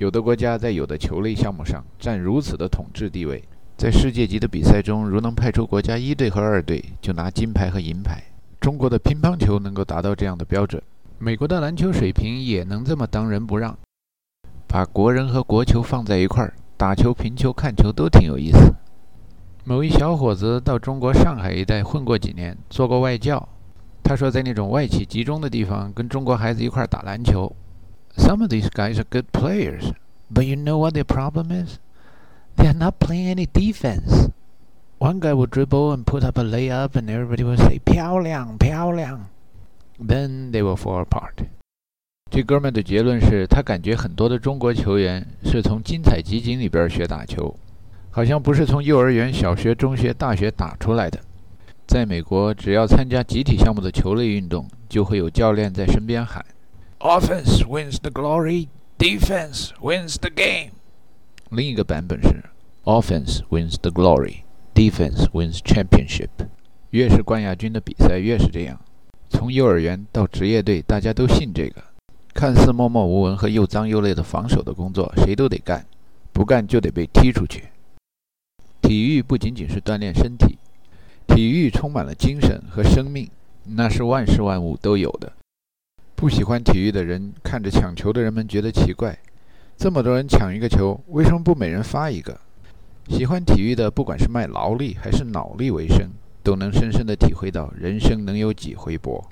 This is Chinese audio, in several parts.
有的国家在有的球类项目上占如此的统治地位，在世界级的比赛中，如能派出国家一队和二队，就拿金牌和银牌。中国的乒乓球能够达到这样的标准，美国的篮球水平也能这么当仁不让。把国人和国球放在一块儿，打球、评球、看球都挺有意思。某一小伙子到中国上海一带混过几年，做过外教。他说，在那种外企集中的地方，跟中国孩子一块打篮球。Some of these guys are good players, but you know what their problem is? They're not playing any defense. One guy would dribble and put up a layup, and everybody would say, 漂亮,漂亮. Then they will fall apart. 这哥们的结论是他感觉很多的中国球员是从精彩集锦里边学打球，好像不是从幼儿园、小学、中学、大学打出来的。在美国，只要参加集体项目的球类运动，就会有教练在身边喊 ：“Offense wins the glory, defense wins the game。”另一个版本是：“Offense wins the glory, defense wins championship。”越是冠亚军的比赛，越是这样。从幼儿园到职业队，大家都信这个。看似默默无闻和又脏又累的防守的工作，谁都得干，不干就得被踢出去。体育不仅仅是锻炼身体。体育充满了精神和生命，那是万事万物都有的。不喜欢体育的人看着抢球的人们觉得奇怪，这么多人抢一个球，为什么不每人发一个？喜欢体育的，不管是卖劳力还是脑力为生，都能深深地体会到人生能有几回搏。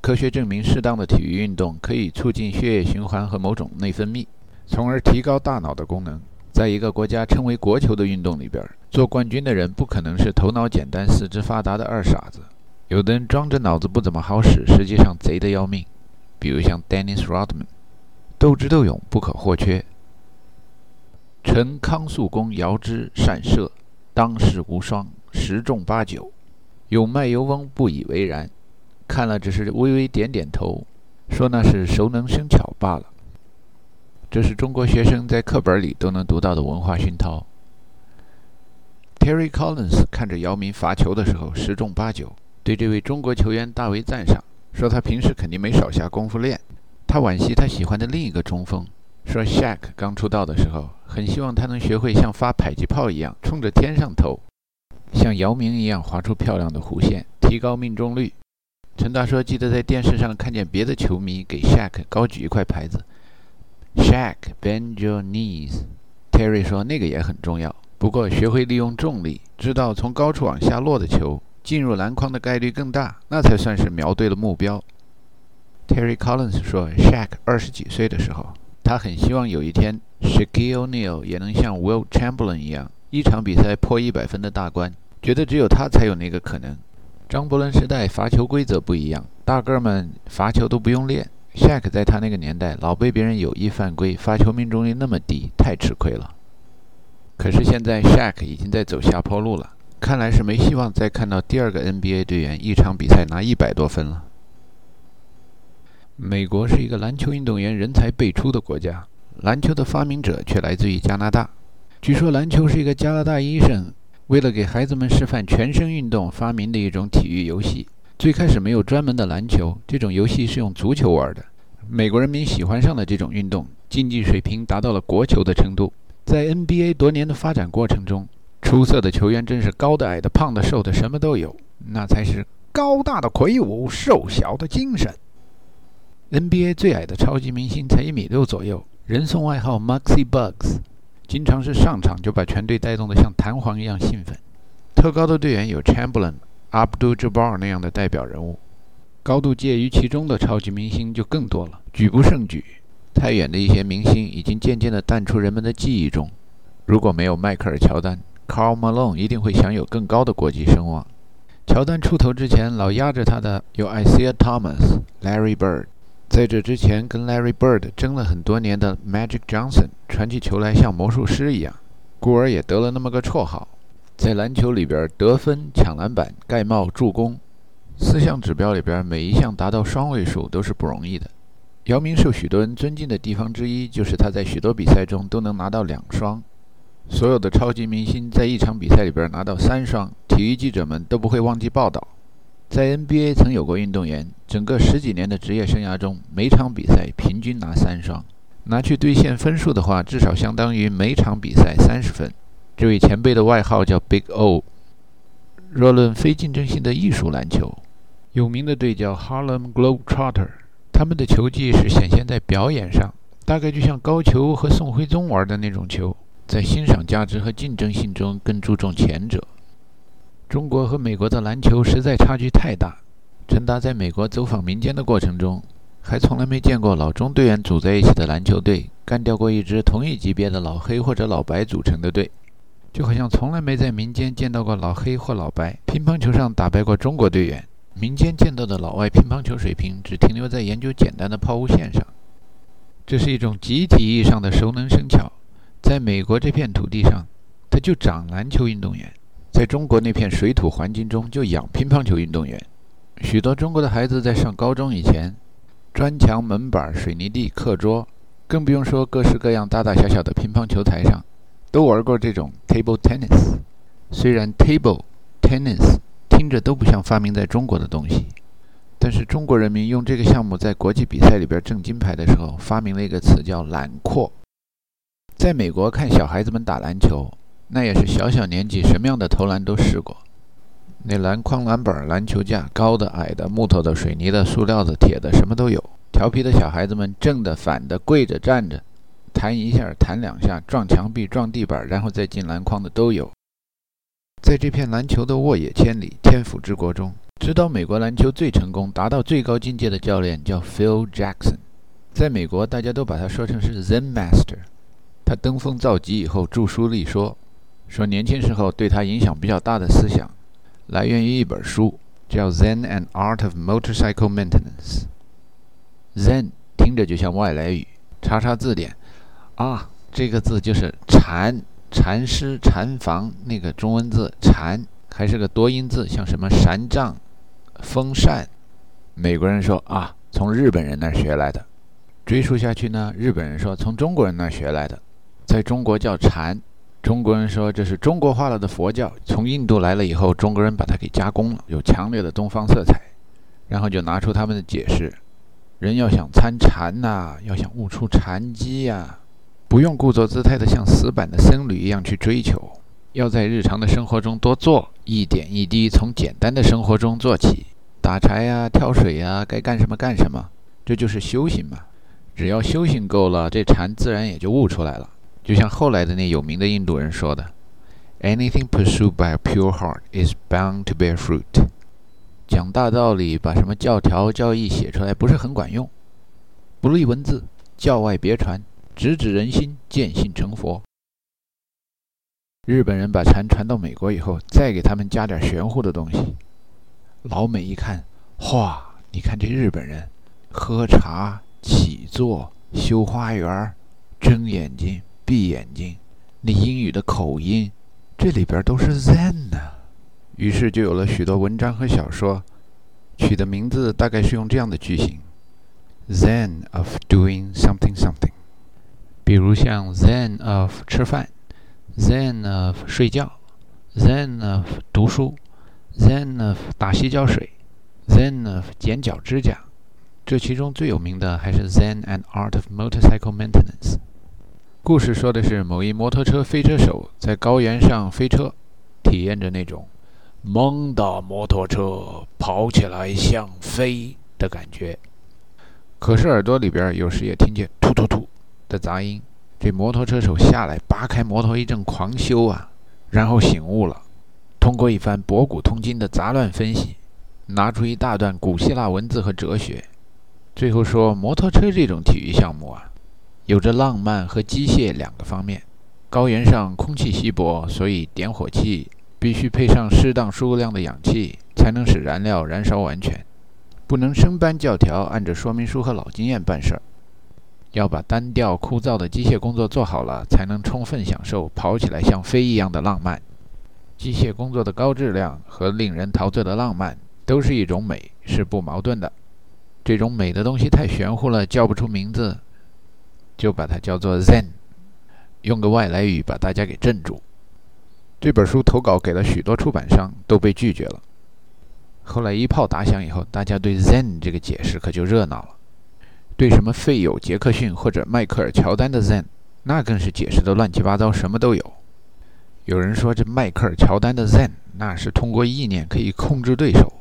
科学证明，适当的体育运动可以促进血液循环和某种内分泌，从而提高大脑的功能。在一个国家称为国球的运动里边，做冠军的人不可能是头脑简单、四肢发达的二傻子。有的人装着脑子不怎么好使，实际上贼得要命。比如像 Dennis Rodman，斗智斗勇不可或缺。陈康肃公遥之善射，当世无双，十中八九。有卖油翁不以为然，看了只是微微点点头，说那是熟能生巧罢了。这是中国学生在课本里都能读到的文化熏陶。Terry Collins 看着姚明罚球的时候十中八九，对这位中国球员大为赞赏，说他平时肯定没少下功夫练。他惋惜他喜欢的另一个中锋，说 Shaq 刚出道的时候很希望他能学会像发迫击炮一样冲着天上投，像姚明一样划出漂亮的弧线，提高命中率。陈大说记得在电视上看见别的球迷给 Shaq 高举一块牌子。Shaq, bend your knees. Terry 说那个也很重要，不过学会利用重力，知道从高处往下落的球进入篮筐的概率更大，那才算是瞄对了目标。Terry Collins 说，Shaq 二十几岁的时候，他很希望有一天 Shaquille O'Neal 也能像 Will Chamberlain 一样，一场比赛破一百分的大关，觉得只有他才有那个可能。张伯伦时代罚球规则不一样，大个们罚球都不用练。Shaq 在他那个年代老被别人有意犯规，罚球命中率那么低，太吃亏了。可是现在 Shaq 已经在走下坡路了，看来是没希望再看到第二个 NBA 队员一场比赛拿一百多分了。美国是一个篮球运动员人才辈出的国家，篮球的发明者却来自于加拿大。据说篮球是一个加拿大医生为了给孩子们示范全身运动发明的一种体育游戏。最开始没有专门的篮球，这种游戏是用足球玩的。美国人民喜欢上了这种运动，竞技水平达到了国球的程度。在 NBA 多年的发展过程中，出色的球员真是高的、矮的、胖的、瘦的，什么都有。那才是高大的魁梧，瘦小的精神。NBA 最矮的超级明星才一米六左右，人送外号 “Maxi Bugs”，经常是上场就把全队带动得像弹簧一样兴奋。特高的队员有 Chamberlain。Abdul-Jabbar 那样的代表人物，高度介于其中的超级明星就更多了，举不胜举。太远的一些明星已经渐渐地淡出人们的记忆中。如果没有迈克尔·乔丹，Karl Malone 一定会享有更高的国际声望。乔丹出头之前，老压着他的有 Isiah Thomas、Larry Bird。在这之前，跟 Larry Bird 争了很多年的 Magic Johnson 传起球来像魔术师一样，故而也得了那么个绰号。在篮球里边，得分、抢篮板、盖帽、助攻，四项指标里边，每一项达到双位数都是不容易的。姚明受许多人尊敬的地方之一，就是他在许多比赛中都能拿到两双。所有的超级明星在一场比赛里边拿到三双，体育记者们都不会忘记报道。在 NBA 曾有过运动员，整个十几年的职业生涯中，每场比赛平均拿三双。拿去兑现分数的话，至少相当于每场比赛三十分。这位前辈的外号叫 Big O。若论非竞争性的艺术篮球，有名的队叫 Harlem Globetrotter，他们的球技是显现在表演上，大概就像高球和宋徽宗玩的那种球，在欣赏价值和竞争性中更注重前者。中国和美国的篮球实在差距太大。陈达在美国走访民间的过程中，还从来没见过老中队员组在一起的篮球队干掉过一支同一级别的老黑或者老白组成的队，就好像从来没在民间见到过老黑或老白乒乓球上打败过中国队员。民间见到的老外乒乓球水平只停留在研究简单的抛物线上，这是一种集体意义上的熟能生巧。在美国这片土地上，他就长篮球运动员；在中国那片水土环境中，就养乒乓球运动员。许多中国的孩子在上高中以前，砖墙、门板、水泥地、课桌，更不用说各式各样大大小小的乒乓球台上，都玩过这种 table tennis。虽然 table tennis 听着都不像发明在中国的东西，但是中国人民用这个项目在国际比赛里边挣金牌的时候，发明了一个词叫“揽阔”。在美国看小孩子们打篮球，那也是小小年纪什么样的投篮都试过。那篮筐、篮板、篮球架，高的、矮的、木头的、水泥的、塑料的、铁的，什么都有。调皮的小孩子们正的、反的、跪着、站着，弹一下、弹两下，撞墙壁、撞地板，然后再进篮筐的都有。在这片篮球的沃野千里、天府之国中，指导美国篮球最成功、达到最高境界的教练叫 Phil Jackson。在美国，大家都把他说成是 Zen Master。他登峰造极以后，著书立说，说年轻时候对他影响比较大的思想。来源于一本书，叫《Zen and Art of Motorcycle Maintenance》。Zen 听着就像外来语，查查字典，啊，这个字就是禅，禅师、禅房那个中文字禅，还是个多音字，像什么禅杖、风扇。美国人说啊，从日本人那儿学来的。追溯下去呢，日本人说从中国人那儿学来的，在中国叫禅。中国人说这是中国化了的佛教，从印度来了以后，中国人把它给加工了，有强烈的东方色彩，然后就拿出他们的解释：人要想参禅呐，要想悟出禅机呀，不用故作姿态的像死板的僧侣一样去追求，要在日常的生活中多做，一点一滴从简单的生活中做起，打柴呀、挑水呀，该干什么干什么，这就是修行嘛。只要修行够了，这禅自然也就悟出来了。就像后来的那有名的印度人说的：“Anything pursued by a pure heart is bound to bear fruit。”讲大道理，把什么教条、教义写出来不是很管用。不立文字，教外别传，直指人心，见性成佛。日本人把禅传到美国以后，再给他们加点玄乎的东西。老美一看，哇！你看这日本人，喝茶、起坐、修花园、睁眼睛。闭眼睛，那英语的口音，这里边都是 Zen 呢。于是就有了许多文章和小说，取的名字大概是用这样的句型：Zen of doing something something。比如像 Zen of 吃饭，Zen of 睡觉，Zen of 读书，Zen of 打洗脚水，Zen of 剪脚指甲。这其中最有名的还是 Zen and Art of Motorcycle Maintenance。故事说的是某一摩托车飞车手在高原上飞车，体验着那种猛的摩托车跑起来像飞的感觉。可是耳朵里边有时也听见突突突的杂音。这摩托车手下来扒开摩托一阵狂修啊，然后醒悟了，通过一番博古通今的杂乱分析，拿出一大段古希腊文字和哲学，最后说摩托车这种体育项目啊。有着浪漫和机械两个方面。高原上空气稀薄，所以点火器必须配上适当数量的氧气，才能使燃料燃烧完全。不能生搬教条，按着说明书和老经验办事儿。要把单调枯燥的机械工作做好了，才能充分享受跑起来像飞一样的浪漫。机械工作的高质量和令人陶醉的浪漫，都是一种美，是不矛盾的。这种美的东西太玄乎了，叫不出名字。就把它叫做 Zen，用个外来语把大家给镇住。这本书投稿给了许多出版商，都被拒绝了。后来一炮打响以后，大家对 Zen 这个解释可就热闹了。对什么费友、杰克逊或者迈克尔·乔丹的 Zen，那更是解释的乱七八糟，什么都有。有人说这迈克尔·乔丹的 Zen，那是通过意念可以控制对手，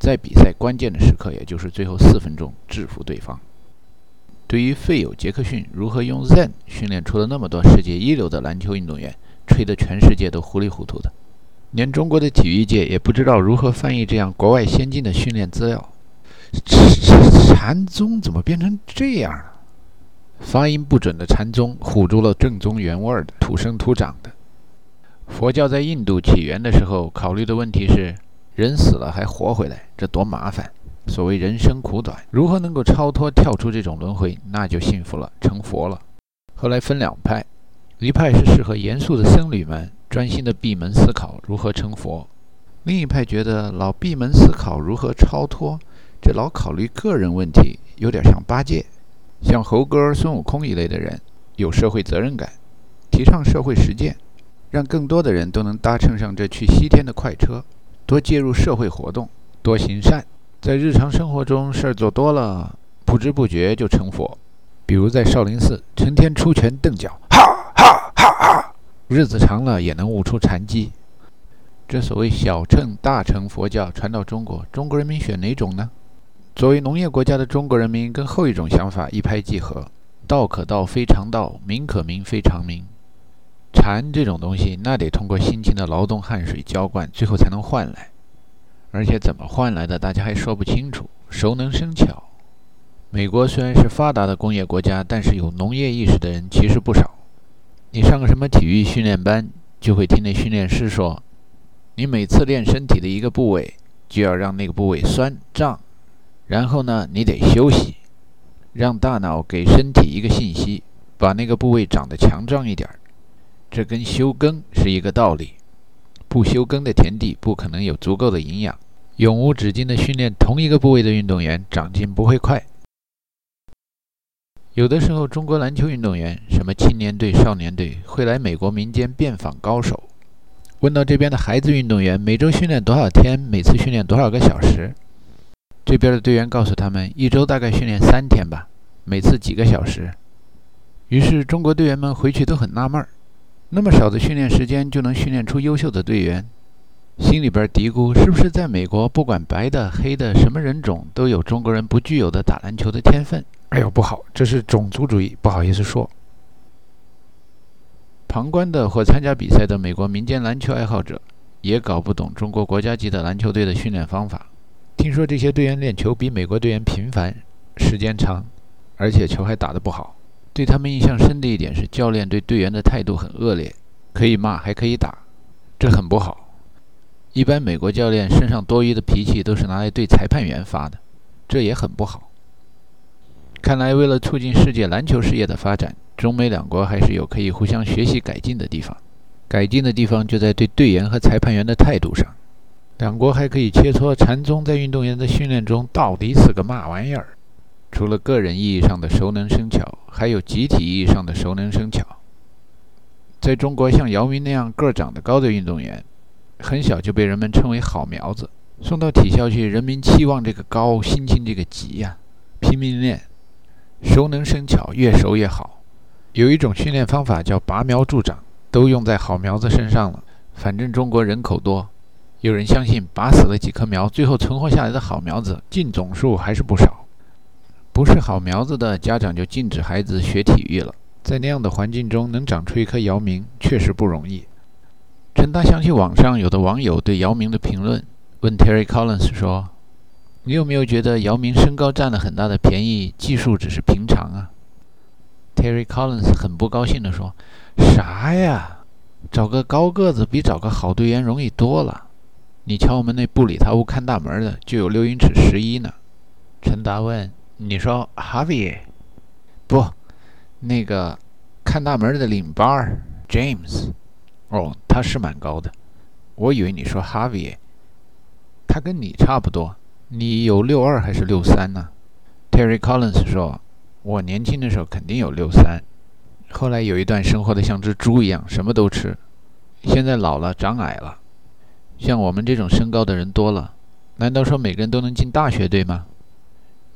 在比赛关键的时刻，也就是最后四分钟制服对方。对于费友·杰克逊如何用 Zen 训练出了那么多世界一流的篮球运动员，吹得全世界都糊里糊涂的，连中国的体育界也不知道如何翻译这样国外先进的训练资料。这这禅宗怎么变成这样了？发音不准的禅宗唬住了正宗原味的土生土长的。佛教在印度起源的时候，考虑的问题是：人死了还活回来，这多麻烦。所谓人生苦短，如何能够超脱、跳出这种轮回，那就幸福了，成佛了。后来分两派，一派是适合严肃的僧侣们专心的闭门思考如何成佛；另一派觉得老闭门思考如何超脱，这老考虑个人问题，有点像八戒。像猴哥、孙悟空一类的人，有社会责任感，提倡社会实践，让更多的人都能搭乘上这去西天的快车，多介入社会活动，多行善。在日常生活中，事儿做多了，不知不觉就成佛。比如在少林寺，成天出拳蹬脚，哈哈哈哈，日子长了也能悟出禅机。这所谓小乘大乘佛教传到中国，中国人民选哪种呢？作为农业国家的中国人民，跟后一种想法一拍即合。道可道非常道，名可名非常名。禅这种东西，那得通过辛勤的劳动、汗水浇灌，最后才能换来。而且怎么换来的，大家还说不清楚。熟能生巧。美国虽然是发达的工业国家，但是有农业意识的人其实不少。你上个什么体育训练班，就会听那训练师说，你每次练身体的一个部位，就要让那个部位酸胀，然后呢，你得休息，让大脑给身体一个信息，把那个部位长得强壮一点。这跟休耕是一个道理。不休耕的田地，不可能有足够的营养。永无止境的训练同一个部位的运动员，长进不会快。有的时候，中国篮球运动员，什么青年队、少年队，会来美国民间遍访高手。问到这边的孩子运动员，每周训练多少天？每次训练多少个小时？这边的队员告诉他们，一周大概训练三天吧，每次几个小时。于是，中国队员们回去都很纳闷儿：那么少的训练时间，就能训练出优秀的队员？心里边嘀咕：是不是在美国，不管白的、黑的，什么人种，都有中国人不具有的打篮球的天分？哎呦，不好，这是种族主义，不好意思说。旁观的或参加比赛的美国民间篮球爱好者，也搞不懂中国国家级的篮球队的训练方法。听说这些队员练球比美国队员频繁、时间长，而且球还打得不好。对他们印象深的一点是，教练对队员的态度很恶劣，可以骂，还可以打，这很不好。一般美国教练身上多余的脾气都是拿来对裁判员发的，这也很不好。看来为了促进世界篮球事业的发展，中美两国还是有可以互相学习改进的地方。改进的地方就在对队员和裁判员的态度上。两国还可以切磋禅宗在运动员的训练中到底是个嘛玩意儿。除了个人意义上的熟能生巧，还有集体意义上的熟能生巧。在中国，像姚明那样个长得高的运动员。很小就被人们称为好苗子，送到体校去，人民期望这个高，心情这个急呀，拼命练，熟能生巧，越熟越好。有一种训练方法叫拔苗助长，都用在好苗子身上了。反正中国人口多，有人相信拔死了几棵苗，最后存活下来的好苗子净总数还是不少。不是好苗子的家长就禁止孩子学体育了。在那样的环境中，能长出一棵姚明，确实不容易。陈达想起网上有的网友对姚明的评论，问 Terry Collins 说：“你有没有觉得姚明身高占了很大的便宜，技术只是平常啊？”Terry Collins 很不高兴地说：“啥呀？找个高个子比找个好队员容易多了。你瞧我们那布里塔屋看大门的就有六英尺十一呢。”陈达问：“你说 Harvey？不，那个看大门的领班 James。”哦，他是蛮高的，我以为你说哈维，他跟你差不多，你有六二还是六三呢？Terry Collins 说，我年轻的时候肯定有六三，后来有一段生活的像只猪一样，什么都吃，现在老了长矮了，像我们这种身高的人多了，难道说每个人都能进大学队吗？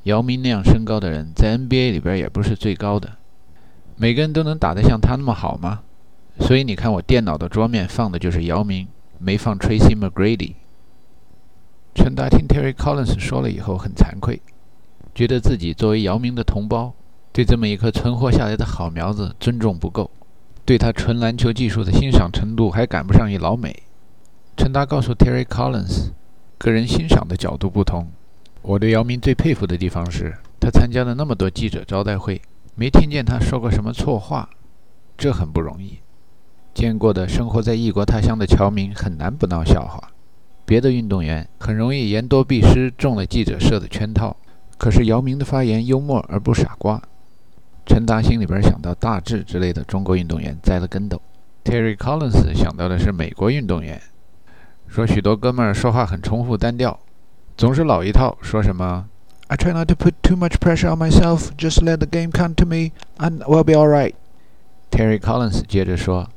姚明那样身高的人在 NBA 里边也不是最高的。每个人都能打得像他那么好吗？所以你看，我电脑的桌面放的就是姚明，没放 Tracy McGrady。陈达听 Terry Collins 说了以后很惭愧，觉得自己作为姚明的同胞，对这么一颗存活下来的好苗子尊重不够，对他纯篮球技术的欣赏程度还赶不上一老美。陈达告诉 Terry Collins，个人欣赏的角度不同。我对姚明最佩服的地方是他参加了那么多记者招待会，没听见他说过什么错话，这很不容易。见过的生活在异国他乡的侨民很难不闹笑话。别的运动员很容易言多必失，中了记者设的圈套。可是姚明的发言幽默而不傻瓜。陈达心里边想到大志之类的中国运动员栽了跟斗，Terry Collins 想到的是美国运动员，说许多哥们儿说话很重复单调，总是老一套，说什么 I try not to put too much pressure on myself, just let the game come to me, and we'll be all right. Terry Collins 接着说，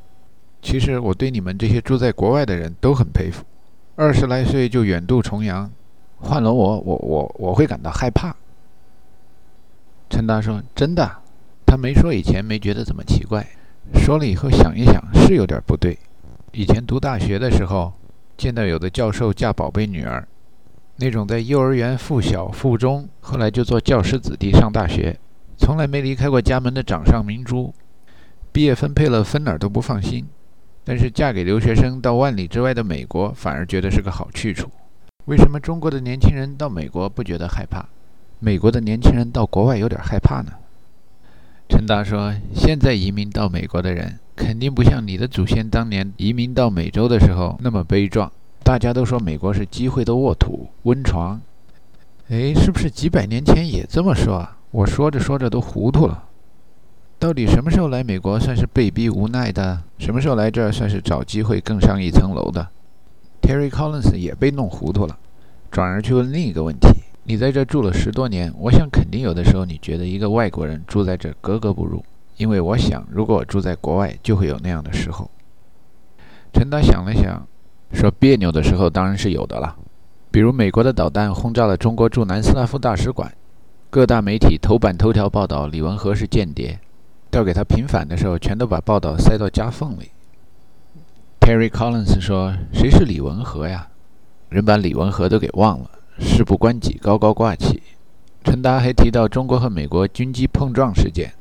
其实我对你们这些住在国外的人都很佩服。二十来岁就远渡重洋，换了我，我我我会感到害怕。陈达说：“真的。”他没说以前没觉得怎么奇怪，说了以后想一想是有点不对。以前读大学的时候，见到有的教授嫁宝贝女儿，那种在幼儿园附小附中，后来就做教师子弟上大学，从来没离开过家门的掌上明珠，毕业分配了分哪儿都不放心。但是嫁给留学生到万里之外的美国，反而觉得是个好去处。为什么中国的年轻人到美国不觉得害怕，美国的年轻人到国外有点害怕呢？陈达说：“现在移民到美国的人，肯定不像你的祖先当年移民到美洲的时候那么悲壮。大家都说美国是机会的沃土、温床。哎，是不是几百年前也这么说啊？我说着说着都糊涂了。”到底什么时候来美国算是被逼无奈的？什么时候来这儿算是找机会更上一层楼的？Terry Collins 也被弄糊涂了，转而去问另一个问题：你在这住了十多年，我想肯定有的时候你觉得一个外国人住在这格格不入，因为我想如果我住在国外，就会有那样的时候。陈达想了想，说别扭的时候当然是有的了，比如美国的导弹轰炸了中国驻南斯拉夫大使馆，各大媒体头版头条报道李文和是间谍。要给他平反的时候，全都把报道塞到夹缝里。Terry Collins 说：“谁是李文和呀？人把李文和都给忘了，事不关己高高挂起。”陈达还提到中国和美国军机碰撞事件，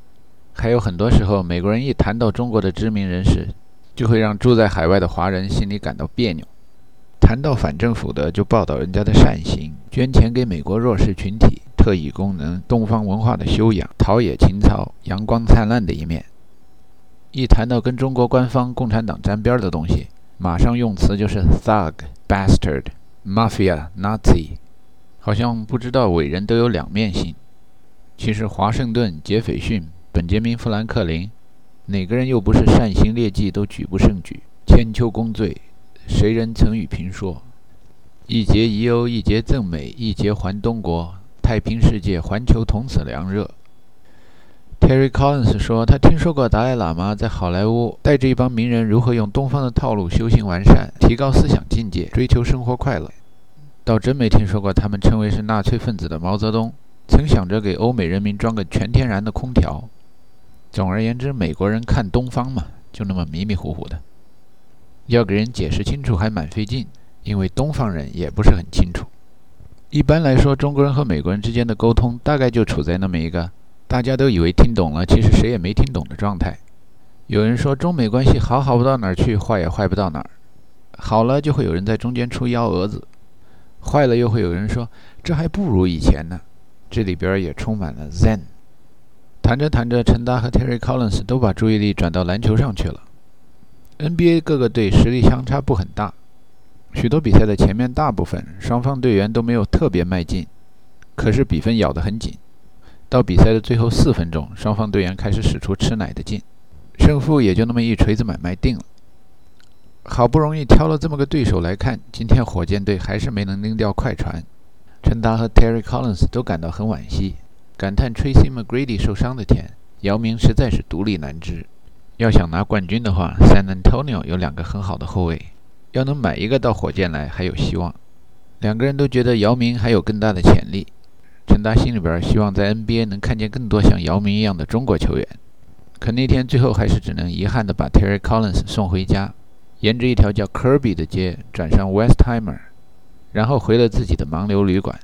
还有很多时候，美国人一谈到中国的知名人士，就会让住在海外的华人心里感到别扭。谈到反政府的，就报道人家的善行，捐钱给美国弱势群体。特异功能、东方文化的修养、陶冶情操、阳光灿烂的一面。一谈到跟中国官方共产党沾边的东西，马上用词就是 thug、bastard、mafia、Nazi，好像不知道伟人都有两面性。其实华盛顿、杰斐逊、本杰明·富兰克林，哪个人又不是善行劣迹都举不胜举？千秋功罪，谁人曾与评说？一节遗欧，一节赠美，一节还东国。太平世界，环球同此凉热。Terry Collins 说，他听说过达赖喇嘛在好莱坞带着一帮名人如何用东方的套路修行完善，提高思想境界，追求生活快乐。倒真没听说过他们称为是纳粹分子的毛泽东曾想着给欧美人民装个全天然的空调。总而言之，美国人看东方嘛，就那么迷迷糊糊的，要给人解释清楚还蛮费劲，因为东方人也不是很清楚。一般来说，中国人和美国人之间的沟通大概就处在那么一个大家都以为听懂了，其实谁也没听懂的状态。有人说中美关系好好不到哪儿去，坏也坏不到哪儿。好了，就会有人在中间出幺蛾子；坏了，又会有人说这还不如以前呢。这里边也充满了 Zen。谈着谈着，陈达和 Terry Collins 都把注意力转到篮球上去了。NBA 各个队实力相差不很大。许多比赛的前面大部分，双方队员都没有特别迈进，可是比分咬得很紧。到比赛的最后四分钟，双方队员开始使出吃奶的劲，胜负也就那么一锤子买卖定了。好不容易挑了这么个对手来看，今天火箭队还是没能拎掉快船。陈达和 Terry Collins 都感到很惋惜，感叹 Tracy McGrady 受伤的天，姚明实在是独立难支。要想拿冠军的话，San Antonio 有两个很好的后卫。要能买一个到火箭来还有希望，两个人都觉得姚明还有更大的潜力。陈达心里边希望在 NBA 能看见更多像姚明一样的中国球员。可那天最后还是只能遗憾地把 Terry Collins 送回家，沿着一条叫 Kirby 的街转上 Westheimer，然后回了自己的盲流旅馆。